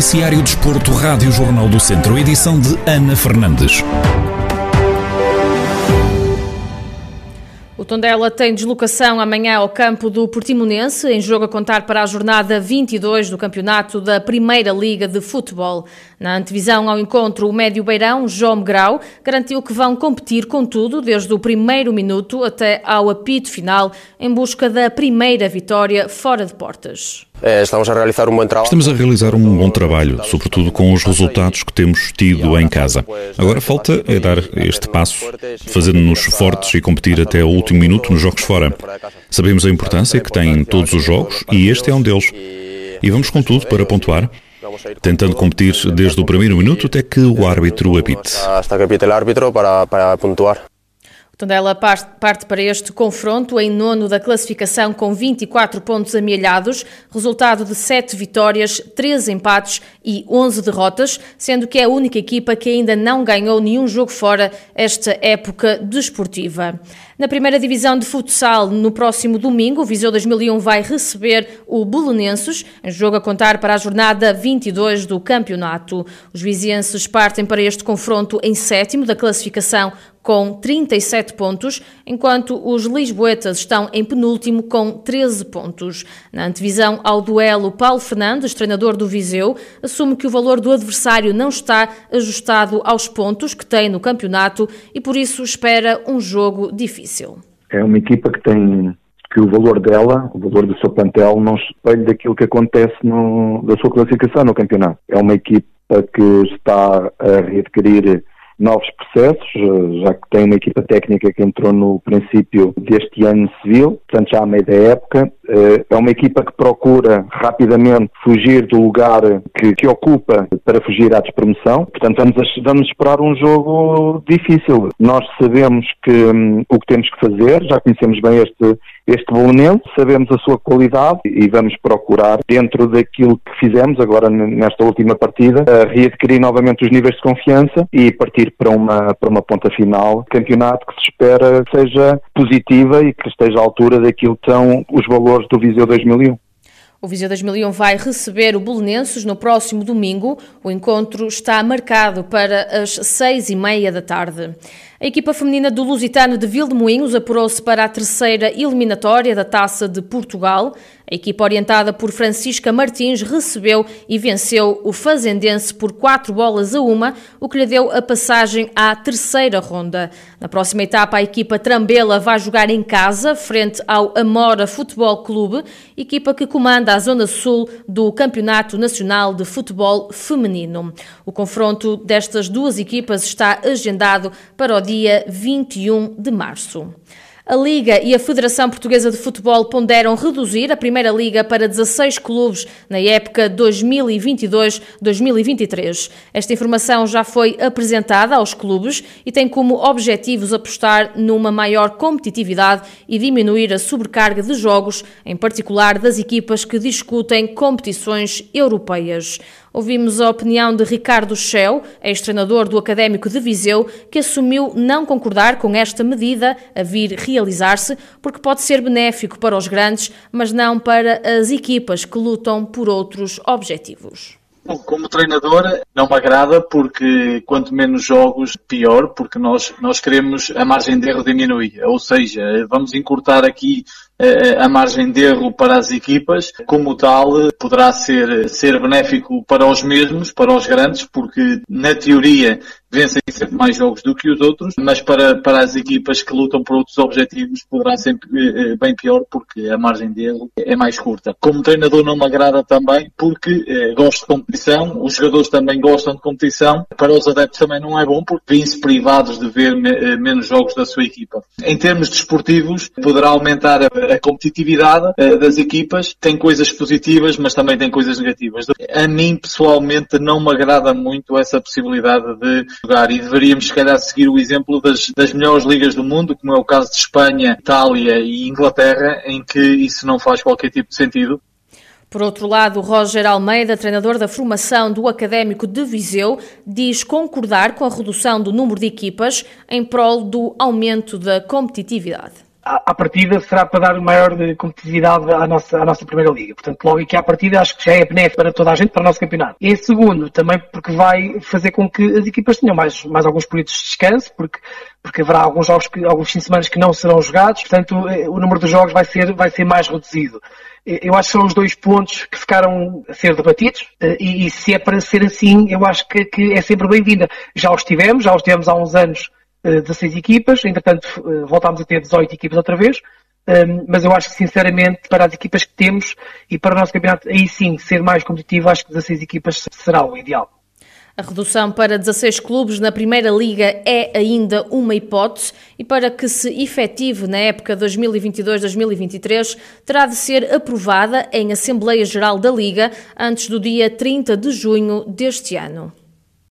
Noticiário Desporto, Rádio Jornal do Centro, edição de Ana Fernandes. O Tondela tem deslocação amanhã ao campo do Portimonense, em jogo a contar para a jornada 22 do campeonato da Primeira Liga de Futebol. Na antevisão ao encontro, o médio beirão, João Grau, garantiu que vão competir com tudo, desde o primeiro minuto até ao apito final, em busca da primeira vitória fora de portas. Eh, estamos a realizar um bom trabalho. Estamos a realizar um bom trabalho, sobretudo com os resultados que temos tido em casa. Agora falta é dar este passo, fazendo-nos fortes e competir até o último minuto nos jogos fora. Sabemos a importância que têm todos os jogos e este é um deles. E vamos com tudo para pontuar, tentando competir desde o primeiro minuto até que o árbitro apite. Hasta que apite o árbitro para, para pontuar. Tondela parte para este confronto em nono da classificação com 24 pontos amealhados, resultado de 7 vitórias, 3 empates e 11 derrotas, sendo que é a única equipa que ainda não ganhou nenhum jogo fora esta época desportiva. Na primeira divisão de futsal, no próximo domingo, o Viseu 2001 vai receber o Bolonenses, jogo a contar para a jornada 22 do campeonato. Os vizienses partem para este confronto em sétimo da classificação com 37 pontos, enquanto os lisboetas estão em penúltimo com 13 pontos. Na antevisão ao duelo, Paulo Fernandes, treinador do Viseu, assume que o valor do adversário não está ajustado aos pontos que tem no campeonato e por isso espera um jogo difícil. É uma equipa que tem que o valor dela, o valor do seu plantel, não espelha daquilo que acontece no, da sua classificação no campeonato. É uma equipa que está a readquirir novos processos, eh, já que tem uma equipa técnica que entrou no princípio deste ano civil, portanto já à meio da época. Eh, é uma equipa que procura rapidamente fugir do lugar que, que ocupa para fugir à despromoção. Portanto, vamos, vamos esperar um jogo difícil. Nós sabemos que um, o que temos que fazer, já conhecemos bem este, este bolonense, sabemos a sua qualidade e vamos procurar, dentro daquilo que fizemos agora nesta última partida, readquirir novamente os níveis de confiança e partir para uma, para uma ponta final, campeonato que se espera que seja positiva e que esteja à altura daquilo que são os valores do Viseu 2001. O Viseu 2001 vai receber o Bolonenses no próximo domingo. O encontro está marcado para as seis e meia da tarde. A equipa feminina do Lusitano de Vildemoinhos apurou-se para a terceira eliminatória da Taça de Portugal. A equipa orientada por Francisca Martins recebeu e venceu o Fazendense por quatro bolas a uma, o que lhe deu a passagem à terceira ronda. Na próxima etapa, a equipa Trambela vai jogar em casa, frente ao Amora Futebol Clube, equipa que comanda a Zona Sul do Campeonato Nacional de Futebol Feminino. O confronto destas duas equipas está agendado para o dia 21 de março. A Liga e a Federação Portuguesa de Futebol ponderam reduzir a Primeira Liga para 16 clubes na época 2022-2023. Esta informação já foi apresentada aos clubes e tem como objetivos apostar numa maior competitividade e diminuir a sobrecarga de jogos, em particular das equipas que discutem competições europeias. Ouvimos a opinião de Ricardo Schell, ex-treinador do Académico de Viseu, que assumiu não concordar com esta medida a vir realizar-se, porque pode ser benéfico para os grandes, mas não para as equipas que lutam por outros objetivos. Como treinador não me agrada porque quanto menos jogos pior, porque nós, nós queremos a margem de erro diminuir, ou seja, vamos encurtar aqui a margem de erro para as equipas, como tal, poderá ser, ser benéfico para os mesmos, para os grandes, porque na teoria vencem sempre mais jogos do que os outros, mas para, para as equipas que lutam por outros objetivos poderá ser eh, bem pior porque a margem de erro é mais curta. Como treinador não me agrada também porque eh, gosto de competição, os jogadores também gostam de competição, para os adeptos também não é bom porque vêm-se privados de ver me, eh, menos jogos da sua equipa. Em termos desportivos, poderá aumentar a, a competitividade uh, das equipas, tem coisas positivas, mas também tem coisas negativas. A mim, pessoalmente, não me agrada muito essa possibilidade de jogar e deveríamos, se calhar, seguir o exemplo das, das melhores ligas do mundo, como é o caso de Espanha, Itália e Inglaterra, em que isso não faz qualquer tipo de sentido. Por outro lado, Roger Almeida, treinador da formação do Académico de Viseu, diz concordar com a redução do número de equipas em prol do aumento da competitividade. À, partida será para dar maior competitividade à nossa, à nossa Primeira Liga. Portanto, logo aqui à partida acho que já é benéfico para toda a gente, para o nosso campeonato. E segundo, também porque vai fazer com que as equipas tenham mais, mais alguns períodos de descanso, porque, porque haverá alguns jogos, que, alguns fins de semana que não serão jogados, portanto eh, o número de jogos vai ser, vai ser mais reduzido. Eh, eu acho que são os dois pontos que ficaram a ser debatidos eh, e, e se é para ser assim, eu acho que, que é sempre bem-vinda. Já os tivemos, já os tivemos há uns anos 16 equipas, entretanto voltámos a ter 18 equipas outra vez, mas eu acho que sinceramente para as equipas que temos e para o nosso campeonato aí sim ser mais competitivo, acho que 16 equipas será o ideal. A redução para 16 clubes na Primeira Liga é ainda uma hipótese e para que se efetive na época 2022-2023 terá de ser aprovada em Assembleia Geral da Liga antes do dia 30 de junho deste ano.